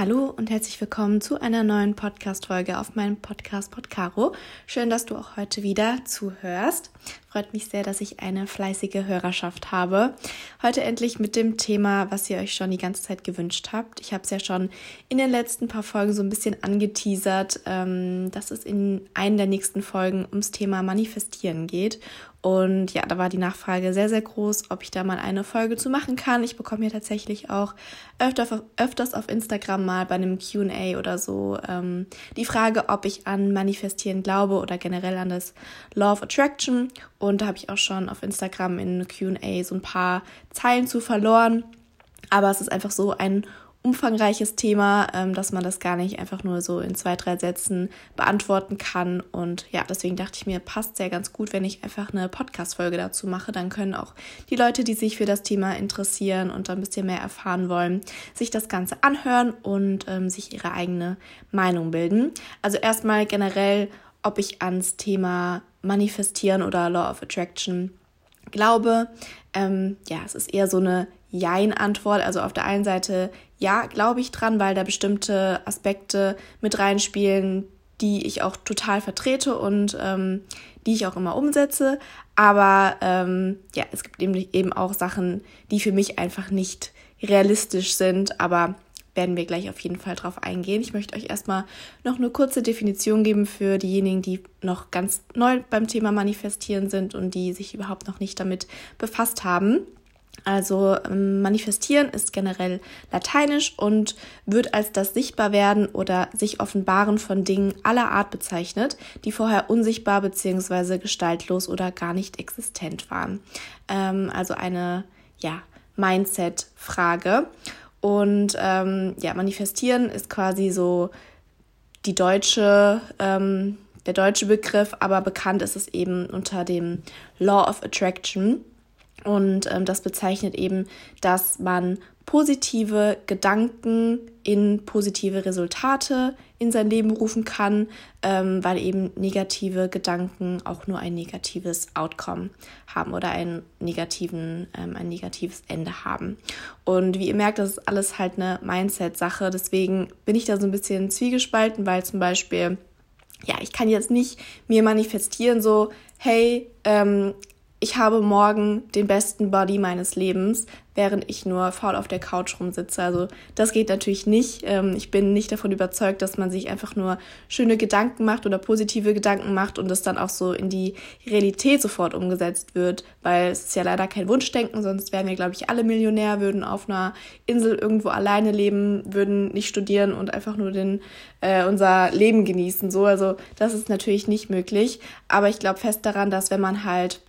Hallo und herzlich willkommen zu einer neuen Podcast-Folge auf meinem Podcast Podcaro. Schön, dass du auch heute wieder zuhörst. Freut mich sehr, dass ich eine fleißige Hörerschaft habe. Heute endlich mit dem Thema, was ihr euch schon die ganze Zeit gewünscht habt. Ich habe es ja schon in den letzten paar Folgen so ein bisschen angeteasert, ähm, dass es in einer der nächsten Folgen ums Thema Manifestieren geht. Und ja, da war die Nachfrage sehr, sehr groß, ob ich da mal eine Folge zu machen kann. Ich bekomme ja tatsächlich auch öfter, öfters auf Instagram mal bei einem QA oder so ähm, die Frage, ob ich an Manifestieren glaube oder generell an das Law of Attraction. Und da habe ich auch schon auf Instagram in QA so ein paar Zeilen zu verloren. Aber es ist einfach so ein umfangreiches Thema, ähm, dass man das gar nicht einfach nur so in zwei, drei Sätzen beantworten kann. Und ja, deswegen dachte ich mir, passt sehr ganz gut, wenn ich einfach eine Podcast-Folge dazu mache. Dann können auch die Leute, die sich für das Thema interessieren und ein bisschen mehr erfahren wollen, sich das Ganze anhören und ähm, sich ihre eigene Meinung bilden. Also erstmal generell, ob ich ans Thema Manifestieren oder Law of Attraction glaube. Ähm, ja, es ist eher so eine Jein-Antwort. Also auf der einen Seite, ja, glaube ich dran, weil da bestimmte Aspekte mit reinspielen, die ich auch total vertrete und ähm, die ich auch immer umsetze. Aber ähm, ja, es gibt eben, eben auch Sachen, die für mich einfach nicht realistisch sind. Aber werden wir gleich auf jeden Fall drauf eingehen. Ich möchte euch erstmal noch eine kurze Definition geben für diejenigen, die noch ganz neu beim Thema Manifestieren sind und die sich überhaupt noch nicht damit befasst haben. Also ähm, manifestieren ist generell lateinisch und wird als das Sichtbarwerden oder sich offenbaren von Dingen aller Art bezeichnet, die vorher unsichtbar bzw. gestaltlos oder gar nicht existent waren. Ähm, also eine ja, Mindset-Frage. Und ähm, ja, manifestieren ist quasi so die deutsche, ähm, der deutsche Begriff, aber bekannt ist es eben unter dem Law of Attraction. Und ähm, das bezeichnet eben, dass man positive Gedanken in positive Resultate in sein Leben rufen kann, ähm, weil eben negative Gedanken auch nur ein negatives Outcome haben oder einen negativen, ähm, ein negatives Ende haben. Und wie ihr merkt, das ist alles halt eine Mindset-Sache. Deswegen bin ich da so ein bisschen zwiegespalten, weil zum Beispiel, ja, ich kann jetzt nicht mir manifestieren, so, hey, ähm, ich habe morgen den besten Body meines Lebens, während ich nur faul auf der Couch rumsitze. Also das geht natürlich nicht. Ähm, ich bin nicht davon überzeugt, dass man sich einfach nur schöne Gedanken macht oder positive Gedanken macht und es dann auch so in die Realität sofort umgesetzt wird, weil es ist ja leider kein Wunschdenken, sonst wären wir, glaube ich, alle Millionär, würden auf einer Insel irgendwo alleine leben, würden nicht studieren und einfach nur den, äh, unser Leben genießen. So, also das ist natürlich nicht möglich. Aber ich glaube fest daran, dass wenn man halt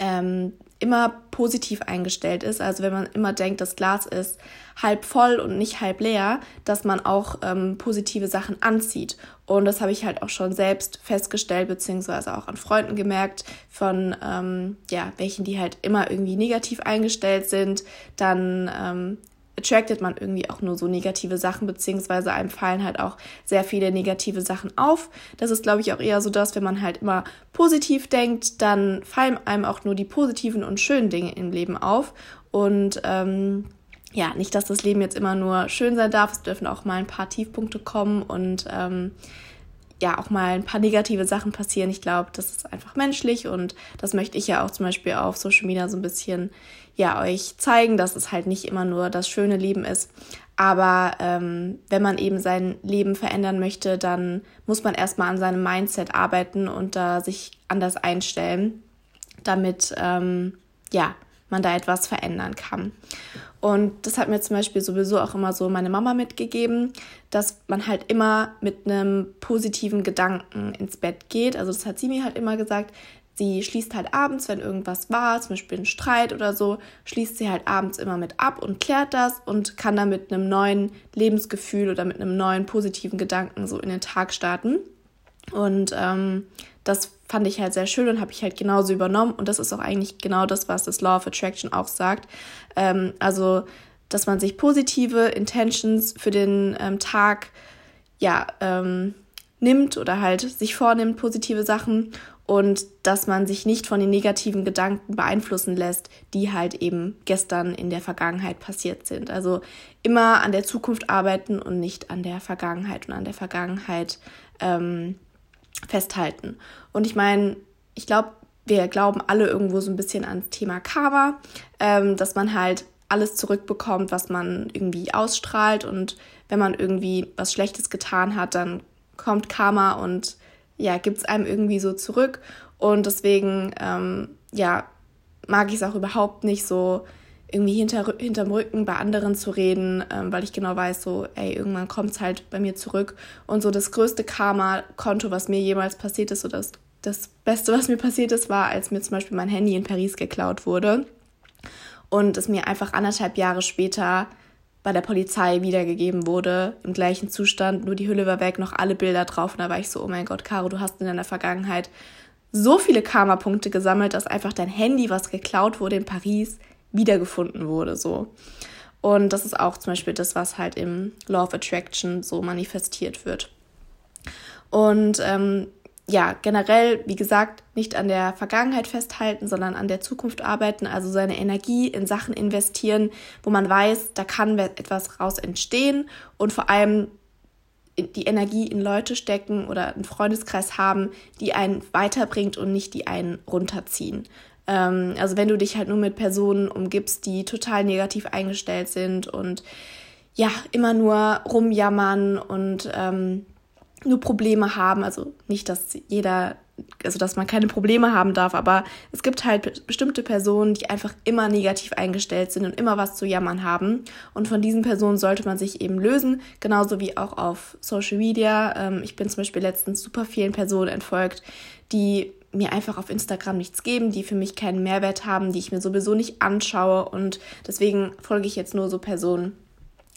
ähm, immer positiv eingestellt ist, also wenn man immer denkt, das Glas ist halb voll und nicht halb leer, dass man auch ähm, positive Sachen anzieht. Und das habe ich halt auch schon selbst festgestellt, beziehungsweise auch an Freunden gemerkt, von ähm, ja, welchen, die halt immer irgendwie negativ eingestellt sind, dann ähm, attractet man irgendwie auch nur so negative Sachen, beziehungsweise einem fallen halt auch sehr viele negative Sachen auf. Das ist, glaube ich, auch eher so das, wenn man halt immer positiv denkt, dann fallen einem auch nur die positiven und schönen Dinge im Leben auf. Und ähm, ja, nicht, dass das Leben jetzt immer nur schön sein darf, es dürfen auch mal ein paar Tiefpunkte kommen und ähm, ja auch mal ein paar negative Sachen passieren. Ich glaube, das ist einfach menschlich und das möchte ich ja auch zum Beispiel auf Social Media so ein bisschen ja euch zeigen, dass es halt nicht immer nur das schöne Leben ist. Aber ähm, wenn man eben sein Leben verändern möchte, dann muss man erstmal an seinem Mindset arbeiten und da sich anders einstellen, damit ähm, ja man da etwas verändern kann. Und das hat mir zum Beispiel sowieso auch immer so meine Mama mitgegeben, dass man halt immer mit einem positiven Gedanken ins Bett geht. Also das hat sie mir halt immer gesagt. Sie schließt halt abends, wenn irgendwas war, zum Beispiel ein Streit oder so, schließt sie halt abends immer mit ab und klärt das und kann dann mit einem neuen Lebensgefühl oder mit einem neuen positiven Gedanken so in den Tag starten. Und ähm, das fand ich halt sehr schön und habe ich halt genauso übernommen. Und das ist auch eigentlich genau das, was das Law of Attraction auch sagt. Ähm, also, dass man sich positive Intentions für den ähm, Tag ja, ähm, nimmt oder halt sich vornimmt, positive Sachen und dass man sich nicht von den negativen Gedanken beeinflussen lässt, die halt eben gestern in der Vergangenheit passiert sind. Also immer an der Zukunft arbeiten und nicht an der Vergangenheit und an der Vergangenheit ähm, festhalten. Und ich meine, ich glaube, wir glauben alle irgendwo so ein bisschen ans Thema Karma, ähm, dass man halt alles zurückbekommt, was man irgendwie ausstrahlt und wenn man irgendwie was Schlechtes getan hat, dann kommt Karma und ja, gibt es einem irgendwie so zurück. Und deswegen, ähm, ja, mag ich es auch überhaupt nicht so irgendwie hinter, hinterm Rücken bei anderen zu reden, ähm, weil ich genau weiß, so, ey, irgendwann kommt es halt bei mir zurück. Und so das größte Karma-Konto, was mir jemals passiert ist, so das, das Beste, was mir passiert ist, war, als mir zum Beispiel mein Handy in Paris geklaut wurde. Und es mir einfach anderthalb Jahre später bei der Polizei wiedergegeben wurde, im gleichen Zustand, nur die Hülle war weg, noch alle Bilder drauf. Und da war ich so, oh mein Gott, Caro, du hast in deiner Vergangenheit so viele Karma-Punkte gesammelt, dass einfach dein Handy, was geklaut wurde in Paris, wiedergefunden wurde. So. Und das ist auch zum Beispiel das, was halt im Law of Attraction so manifestiert wird. Und ähm, ja, generell, wie gesagt, nicht an der Vergangenheit festhalten, sondern an der Zukunft arbeiten, also seine Energie in Sachen investieren, wo man weiß, da kann etwas raus entstehen und vor allem die Energie in Leute stecken oder einen Freundeskreis haben, die einen weiterbringt und nicht die einen runterziehen. Ähm, also wenn du dich halt nur mit Personen umgibst, die total negativ eingestellt sind und ja, immer nur rumjammern und ähm, nur Probleme haben. Also nicht, dass jeder, also dass man keine Probleme haben darf, aber es gibt halt bestimmte Personen, die einfach immer negativ eingestellt sind und immer was zu jammern haben. Und von diesen Personen sollte man sich eben lösen, genauso wie auch auf Social Media. Ähm, ich bin zum Beispiel letztens super vielen Personen entfolgt, die mir einfach auf Instagram nichts geben, die für mich keinen Mehrwert haben, die ich mir sowieso nicht anschaue und deswegen folge ich jetzt nur so Personen,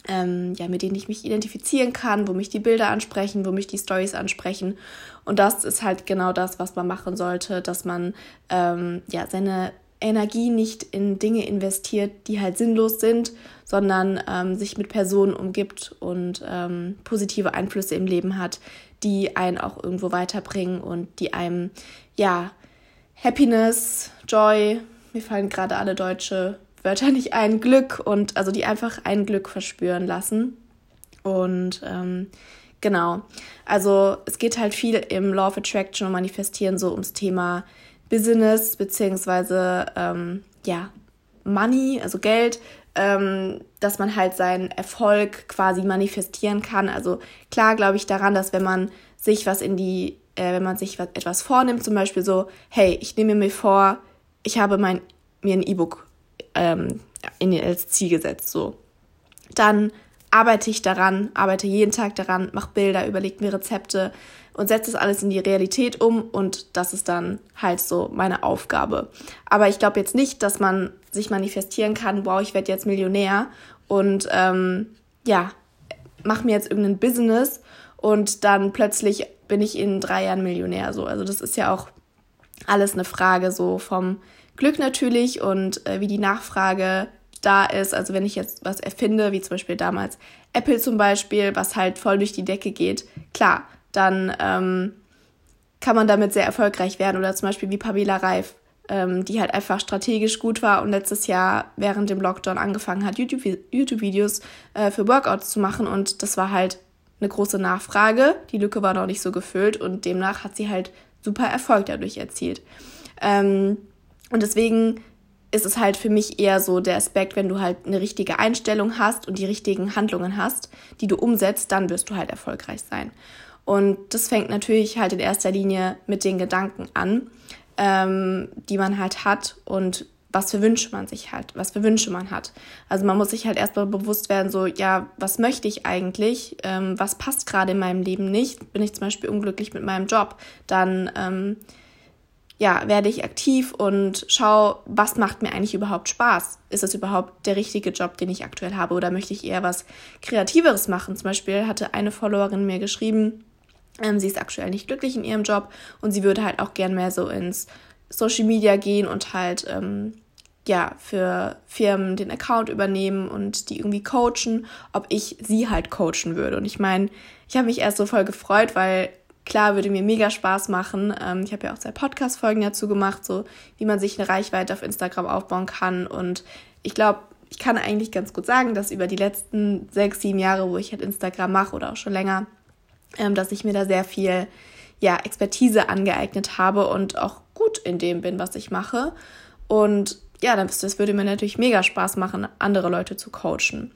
ähm, ja, mit denen ich mich identifizieren kann, wo mich die Bilder ansprechen, wo mich die Stories ansprechen. Und das ist halt genau das, was man machen sollte, dass man ähm, ja seine Energie nicht in Dinge investiert, die halt sinnlos sind, sondern ähm, sich mit Personen umgibt und ähm, positive Einflüsse im Leben hat, die einen auch irgendwo weiterbringen und die einem ja Happiness, Joy, mir fallen gerade alle deutsche Wörter nicht ein Glück und also die einfach ein Glück verspüren lassen. Und ähm, genau, also es geht halt viel im Law of Attraction und Manifestieren so ums Thema Business beziehungsweise ähm, ja Money, also Geld, ähm, dass man halt seinen Erfolg quasi manifestieren kann. Also klar glaube ich daran, dass wenn man sich was in die, äh, wenn man sich was, etwas vornimmt, zum Beispiel so, hey, ich nehme mir vor, ich habe mein, mir ein E-Book ähm, als Ziel gesetzt. So. Dann arbeite ich daran, arbeite jeden Tag daran, mache Bilder, überlege mir Rezepte und setze das alles in die Realität um und das ist dann halt so meine Aufgabe. Aber ich glaube jetzt nicht, dass man sich manifestieren kann, wow, ich werde jetzt Millionär und ähm, ja, mach mir jetzt irgendein Business und dann plötzlich bin ich in drei Jahren Millionär. So, also das ist ja auch alles eine Frage so vom Glück natürlich und äh, wie die Nachfrage da ist. Also wenn ich jetzt was erfinde, wie zum Beispiel damals Apple zum Beispiel, was halt voll durch die Decke geht, klar, dann ähm, kann man damit sehr erfolgreich werden. Oder zum Beispiel wie Pamela Reif, ähm, die halt einfach strategisch gut war und letztes Jahr während dem Lockdown angefangen hat, YouTube-Videos äh, für Workouts zu machen. Und das war halt eine große Nachfrage. Die Lücke war noch nicht so gefüllt und demnach hat sie halt super Erfolg dadurch erzielt. Ähm, und deswegen ist es halt für mich eher so der Aspekt, wenn du halt eine richtige Einstellung hast und die richtigen Handlungen hast, die du umsetzt, dann wirst du halt erfolgreich sein. Und das fängt natürlich halt in erster Linie mit den Gedanken an, ähm, die man halt hat und was für Wünsche man sich hat, was für Wünsche man hat. Also man muss sich halt erstmal bewusst werden, so, ja, was möchte ich eigentlich? Ähm, was passt gerade in meinem Leben nicht? Bin ich zum Beispiel unglücklich mit meinem Job? Dann ähm, ja, werde ich aktiv und schaue, was macht mir eigentlich überhaupt Spaß? Ist das überhaupt der richtige Job, den ich aktuell habe? Oder möchte ich eher was Kreativeres machen? Zum Beispiel hatte eine Followerin mir geschrieben, ähm, sie ist aktuell nicht glücklich in ihrem Job und sie würde halt auch gern mehr so ins Social Media gehen und halt ähm, ja für Firmen den Account übernehmen und die irgendwie coachen, ob ich sie halt coachen würde. Und ich meine, ich habe mich erst so voll gefreut, weil klar, würde mir mega Spaß machen. Ähm, ich habe ja auch zwei Podcast-Folgen dazu gemacht, so wie man sich eine Reichweite auf Instagram aufbauen kann. Und ich glaube, ich kann eigentlich ganz gut sagen, dass über die letzten sechs, sieben Jahre, wo ich halt Instagram mache oder auch schon länger, ähm, dass ich mir da sehr viel ja, Expertise angeeignet habe und auch gut in dem bin, was ich mache. Und ja, das, würde mir natürlich mega Spaß machen, andere Leute zu coachen.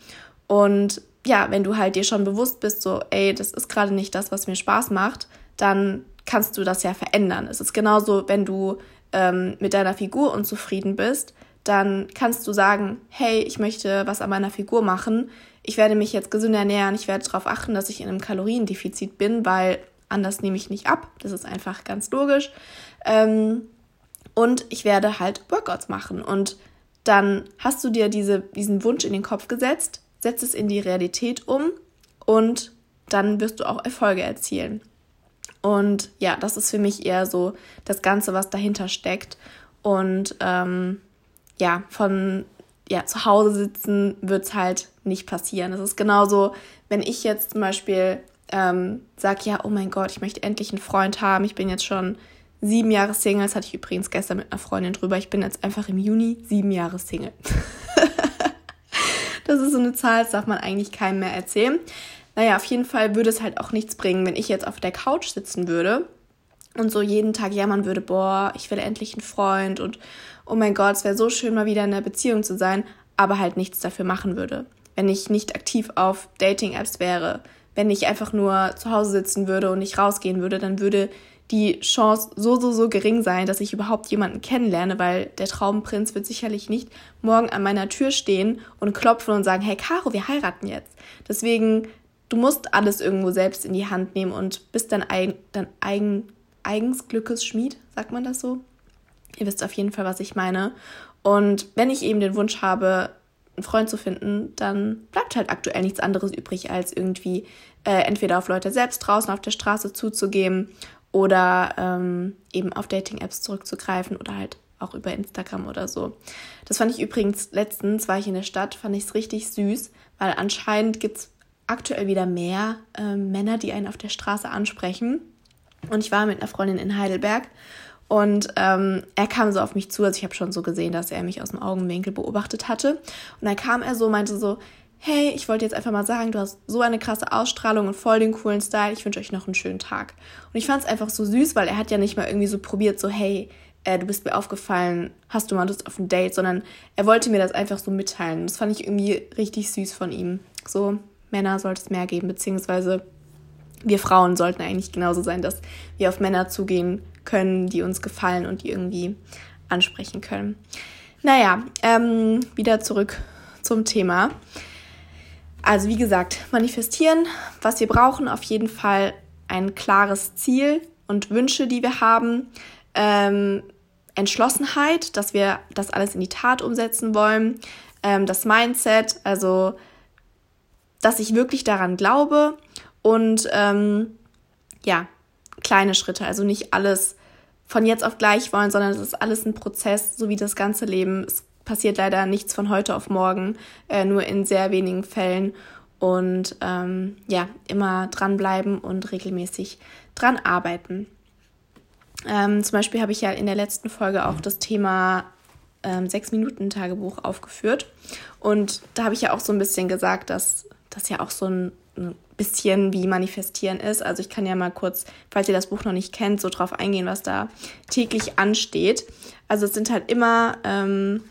Und ja, wenn du halt dir schon bewusst bist, so, ey, das ist gerade nicht das, was mir Spaß macht, dann kannst du das ja verändern. Es ist genauso, wenn du ähm, mit deiner Figur unzufrieden bist, dann kannst du sagen, hey, ich möchte was an meiner Figur machen. Ich werde mich jetzt gesünder ernähren. Ich werde darauf achten, dass ich in einem Kaloriendefizit bin, weil anders nehme ich nicht ab. Das ist einfach ganz logisch. Ähm, und ich werde halt Workouts machen. Und dann hast du dir diese, diesen Wunsch in den Kopf gesetzt, setzt es in die Realität um und dann wirst du auch Erfolge erzielen. Und ja, das ist für mich eher so das Ganze, was dahinter steckt. Und ähm, ja, von ja, zu Hause sitzen wird es halt nicht passieren. Es ist genauso, wenn ich jetzt zum Beispiel ähm, sage, ja, oh mein Gott, ich möchte endlich einen Freund haben. Ich bin jetzt schon sieben Jahre Single. Das hatte ich übrigens gestern mit einer Freundin drüber. Ich bin jetzt einfach im Juni sieben Jahre Single. das ist so eine Zahl, das darf man eigentlich keinem mehr erzählen. Naja, auf jeden Fall würde es halt auch nichts bringen, wenn ich jetzt auf der Couch sitzen würde und so jeden Tag jammern würde, boah, ich will endlich einen Freund und oh mein Gott, es wäre so schön, mal wieder in einer Beziehung zu sein, aber halt nichts dafür machen würde. Wenn ich nicht aktiv auf Dating-Apps wäre, wenn ich einfach nur zu Hause sitzen würde und nicht rausgehen würde, dann würde die Chance so, so, so gering sein, dass ich überhaupt jemanden kennenlerne, weil der Traumprinz wird sicherlich nicht morgen an meiner Tür stehen und klopfen und sagen, hey Caro, wir heiraten jetzt. Deswegen, du musst alles irgendwo selbst in die Hand nehmen und bist dein, eigen, dein eigen, eigens Glückes Schmied, sagt man das so? Ihr wisst auf jeden Fall, was ich meine. Und wenn ich eben den Wunsch habe, einen Freund zu finden, dann bleibt halt aktuell nichts anderes übrig, als irgendwie äh, entweder auf Leute selbst draußen auf der Straße zuzugeben oder ähm, eben auf Dating-Apps zurückzugreifen oder halt auch über Instagram oder so. Das fand ich übrigens letztens, war ich in der Stadt, fand ich es richtig süß, weil anscheinend gibt es aktuell wieder mehr äh, Männer, die einen auf der Straße ansprechen. Und ich war mit einer Freundin in Heidelberg und ähm, er kam so auf mich zu, also ich habe schon so gesehen, dass er mich aus dem Augenwinkel beobachtet hatte. Und dann kam er so, meinte so, hey, ich wollte jetzt einfach mal sagen, du hast so eine krasse Ausstrahlung und voll den coolen Style. Ich wünsche euch noch einen schönen Tag. Und ich fand es einfach so süß, weil er hat ja nicht mal irgendwie so probiert, so, hey, äh, du bist mir aufgefallen, hast du mal Lust auf ein Date, sondern er wollte mir das einfach so mitteilen. Das fand ich irgendwie richtig süß von ihm. So, Männer sollte es mehr geben, beziehungsweise wir Frauen sollten eigentlich genauso sein, dass wir auf Männer zugehen können, die uns gefallen und die irgendwie ansprechen können. Naja, ähm, wieder zurück zum Thema. Also wie gesagt, manifestieren, was wir brauchen, auf jeden Fall ein klares Ziel und Wünsche, die wir haben. Ähm, Entschlossenheit, dass wir das alles in die Tat umsetzen wollen. Ähm, das Mindset, also dass ich wirklich daran glaube und ähm, ja, kleine Schritte, also nicht alles von jetzt auf gleich wollen, sondern es ist alles ein Prozess, so wie das ganze Leben. Es passiert leider nichts von heute auf morgen, äh, nur in sehr wenigen Fällen. Und ähm, ja, immer dranbleiben und regelmäßig dran arbeiten. Ähm, zum Beispiel habe ich ja in der letzten Folge auch das Thema ähm, Sechs-Minuten-Tagebuch aufgeführt. Und da habe ich ja auch so ein bisschen gesagt, dass das ja auch so ein, ein bisschen wie manifestieren ist. Also ich kann ja mal kurz, falls ihr das Buch noch nicht kennt, so drauf eingehen, was da täglich ansteht. Also es sind halt immer ähm,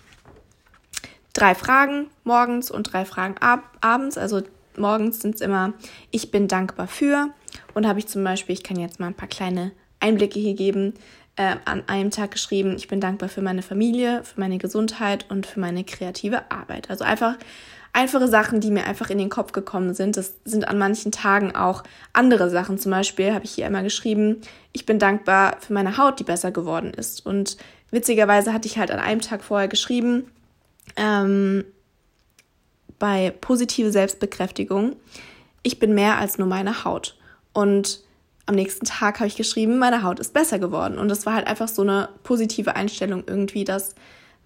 drei Fragen morgens und drei Fragen ab abends. Also morgens sind es immer, ich bin dankbar für. Und habe ich zum Beispiel, ich kann jetzt mal ein paar kleine Einblicke hier geben, äh, an einem Tag geschrieben, ich bin dankbar für meine Familie, für meine Gesundheit und für meine kreative Arbeit. Also einfach einfache Sachen, die mir einfach in den Kopf gekommen sind. Das sind an manchen Tagen auch andere Sachen. Zum Beispiel habe ich hier einmal geschrieben, ich bin dankbar für meine Haut, die besser geworden ist. Und witzigerweise hatte ich halt an einem Tag vorher geschrieben, ähm, bei positive Selbstbekräftigung, ich bin mehr als nur meine Haut. Und am nächsten Tag habe ich geschrieben, meine Haut ist besser geworden. Und das war halt einfach so eine positive Einstellung irgendwie, dass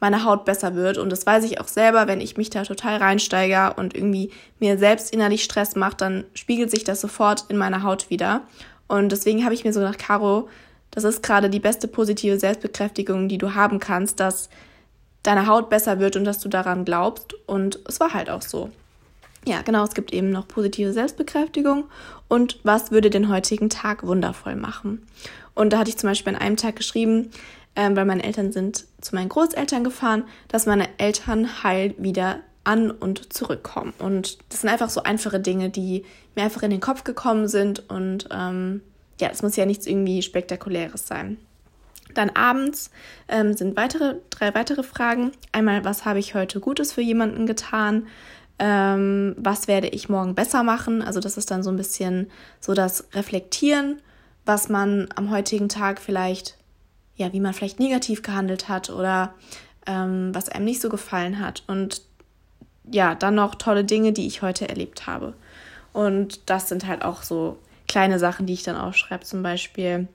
meine Haut besser wird. Und das weiß ich auch selber, wenn ich mich da total reinsteige und irgendwie mir selbst innerlich Stress macht, dann spiegelt sich das sofort in meiner Haut wieder. Und deswegen habe ich mir so gedacht, Caro, das ist gerade die beste positive Selbstbekräftigung, die du haben kannst, dass deine Haut besser wird und dass du daran glaubst. Und es war halt auch so. Ja, genau, es gibt eben noch positive Selbstbekräftigung und was würde den heutigen Tag wundervoll machen. Und da hatte ich zum Beispiel an einem Tag geschrieben, ähm, weil meine Eltern sind zu meinen Großeltern gefahren, dass meine Eltern heil wieder an und zurückkommen. Und das sind einfach so einfache Dinge, die mir einfach in den Kopf gekommen sind. Und ähm, ja, es muss ja nichts irgendwie Spektakuläres sein. Dann abends ähm, sind weitere, drei weitere Fragen. Einmal, was habe ich heute Gutes für jemanden getan? Ähm, was werde ich morgen besser machen? Also das ist dann so ein bisschen so das Reflektieren, was man am heutigen Tag vielleicht, ja, wie man vielleicht negativ gehandelt hat oder ähm, was einem nicht so gefallen hat. Und ja, dann noch tolle Dinge, die ich heute erlebt habe. Und das sind halt auch so kleine Sachen, die ich dann aufschreibe, zum Beispiel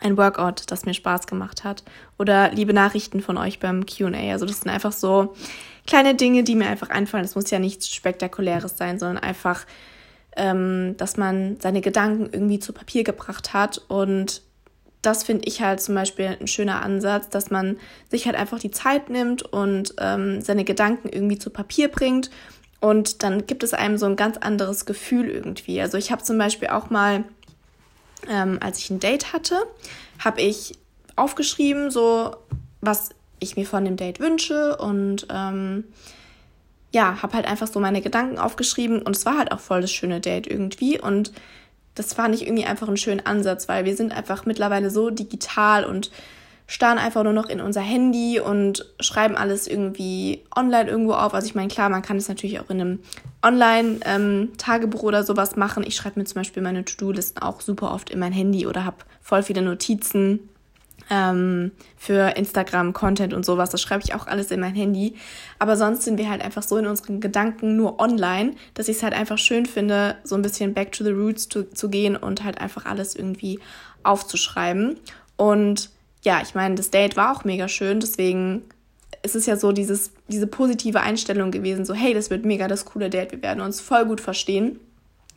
ein Workout, das mir Spaß gemacht hat oder liebe Nachrichten von euch beim QA. Also das sind einfach so kleine Dinge, die mir einfach einfallen. Es muss ja nichts Spektakuläres sein, sondern einfach, ähm, dass man seine Gedanken irgendwie zu Papier gebracht hat und das finde ich halt zum Beispiel ein schöner Ansatz, dass man sich halt einfach die Zeit nimmt und ähm, seine Gedanken irgendwie zu Papier bringt. Und dann gibt es einem so ein ganz anderes Gefühl irgendwie. Also ich habe zum Beispiel auch mal, ähm, als ich ein Date hatte, habe ich aufgeschrieben, so was ich mir von dem Date wünsche und ähm, ja, habe halt einfach so meine Gedanken aufgeschrieben und es war halt auch voll das schöne Date irgendwie und das fand ich irgendwie einfach einen schönen Ansatz, weil wir sind einfach mittlerweile so digital und starren einfach nur noch in unser Handy und schreiben alles irgendwie online irgendwo auf. Also ich meine, klar, man kann es natürlich auch in einem Online-Tagebuch ähm, oder sowas machen. Ich schreibe mir zum Beispiel meine To-Do-Listen auch super oft in mein Handy oder habe voll viele Notizen ähm, für Instagram, Content und sowas. Das schreibe ich auch alles in mein Handy. Aber sonst sind wir halt einfach so in unseren Gedanken nur online, dass ich es halt einfach schön finde, so ein bisschen back to the roots zu, zu gehen und halt einfach alles irgendwie aufzuschreiben. Und ja, ich meine, das Date war auch mega schön, deswegen ist es ja so dieses, diese positive Einstellung gewesen, so hey, das wird mega das coole Date, wir werden uns voll gut verstehen.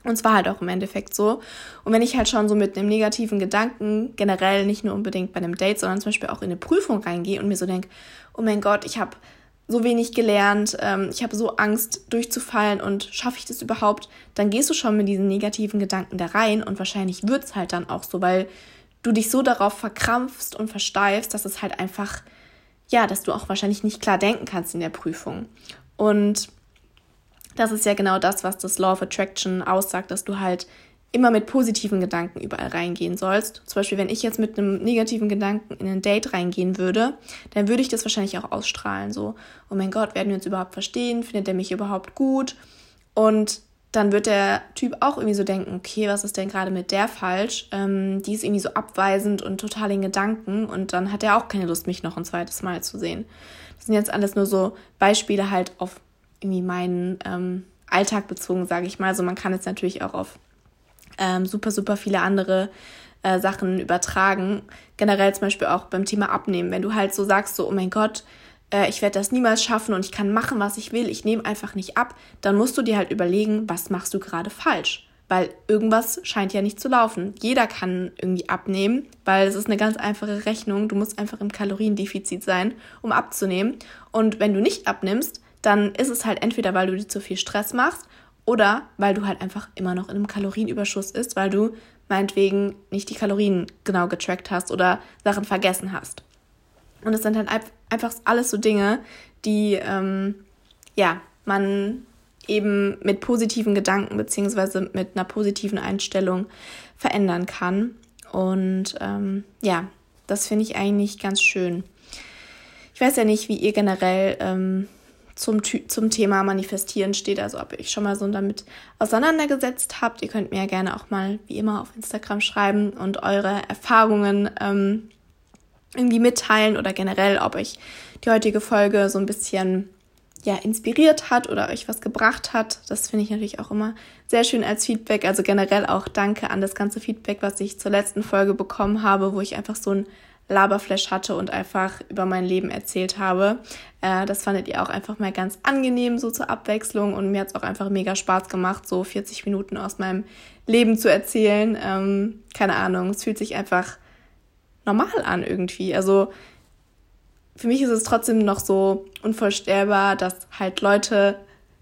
Und es war halt auch im Endeffekt so. Und wenn ich halt schon so mit einem negativen Gedanken generell nicht nur unbedingt bei einem Date, sondern zum Beispiel auch in eine Prüfung reingehe und mir so denke, oh mein Gott, ich habe so wenig gelernt, ähm, ich habe so Angst durchzufallen und schaffe ich das überhaupt, dann gehst du schon mit diesen negativen Gedanken da rein und wahrscheinlich wird es halt dann auch so, weil du dich so darauf verkrampfst und versteifst, dass es halt einfach, ja, dass du auch wahrscheinlich nicht klar denken kannst in der Prüfung. Und das ist ja genau das, was das Law of Attraction aussagt, dass du halt immer mit positiven Gedanken überall reingehen sollst. Zum Beispiel, wenn ich jetzt mit einem negativen Gedanken in ein Date reingehen würde, dann würde ich das wahrscheinlich auch ausstrahlen. So, oh mein Gott, werden wir uns überhaupt verstehen? Findet er mich überhaupt gut? Und dann wird der Typ auch irgendwie so denken, okay, was ist denn gerade mit der falsch? Ähm, die ist irgendwie so abweisend und total in Gedanken und dann hat er auch keine Lust, mich noch ein zweites Mal zu sehen. Das sind jetzt alles nur so Beispiele halt auf irgendwie meinen ähm, Alltag bezogen, sage ich mal. Also man kann es natürlich auch auf ähm, super, super viele andere äh, Sachen übertragen. Generell zum Beispiel auch beim Thema Abnehmen. Wenn du halt so sagst, so, oh mein Gott, äh, ich werde das niemals schaffen und ich kann machen, was ich will, ich nehme einfach nicht ab, dann musst du dir halt überlegen, was machst du gerade falsch. Weil irgendwas scheint ja nicht zu laufen. Jeder kann irgendwie abnehmen, weil es ist eine ganz einfache Rechnung. Du musst einfach im Kaloriendefizit sein, um abzunehmen. Und wenn du nicht abnimmst, dann ist es halt entweder, weil du dir zu viel Stress machst oder weil du halt einfach immer noch in einem Kalorienüberschuss ist, weil du meinetwegen nicht die Kalorien genau getrackt hast oder Sachen vergessen hast. Und es sind halt einfach alles so Dinge, die ähm, ja man eben mit positiven Gedanken beziehungsweise mit einer positiven Einstellung verändern kann. Und ähm, ja, das finde ich eigentlich ganz schön. Ich weiß ja nicht, wie ihr generell ähm, zum, zum Thema Manifestieren steht, also ob ihr euch schon mal so damit auseinandergesetzt habt. Ihr könnt mir ja gerne auch mal wie immer auf Instagram schreiben und eure Erfahrungen ähm, irgendwie mitteilen oder generell, ob euch die heutige Folge so ein bisschen ja, inspiriert hat oder euch was gebracht hat. Das finde ich natürlich auch immer sehr schön als Feedback. Also generell auch danke an das ganze Feedback, was ich zur letzten Folge bekommen habe, wo ich einfach so ein Laberflash hatte und einfach über mein Leben erzählt habe. Äh, das fandet ihr auch einfach mal ganz angenehm, so zur Abwechslung. Und mir hat es auch einfach mega Spaß gemacht, so 40 Minuten aus meinem Leben zu erzählen. Ähm, keine Ahnung, es fühlt sich einfach normal an irgendwie. Also für mich ist es trotzdem noch so unvorstellbar, dass halt Leute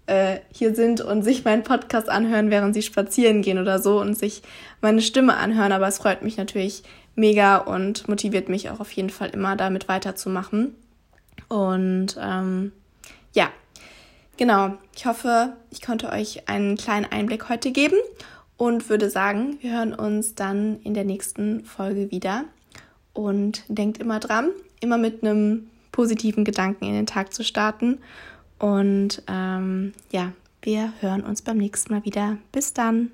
äh, hier sind und sich meinen Podcast anhören, während sie spazieren gehen oder so und sich meine Stimme anhören. Aber es freut mich natürlich mega und motiviert mich auch auf jeden Fall immer, damit weiterzumachen. Und ähm, ja, genau. Ich hoffe, ich konnte euch einen kleinen Einblick heute geben und würde sagen, wir hören uns dann in der nächsten Folge wieder. Und denkt immer dran, immer mit einem positiven Gedanken in den Tag zu starten. Und ähm, ja, wir hören uns beim nächsten Mal wieder. Bis dann.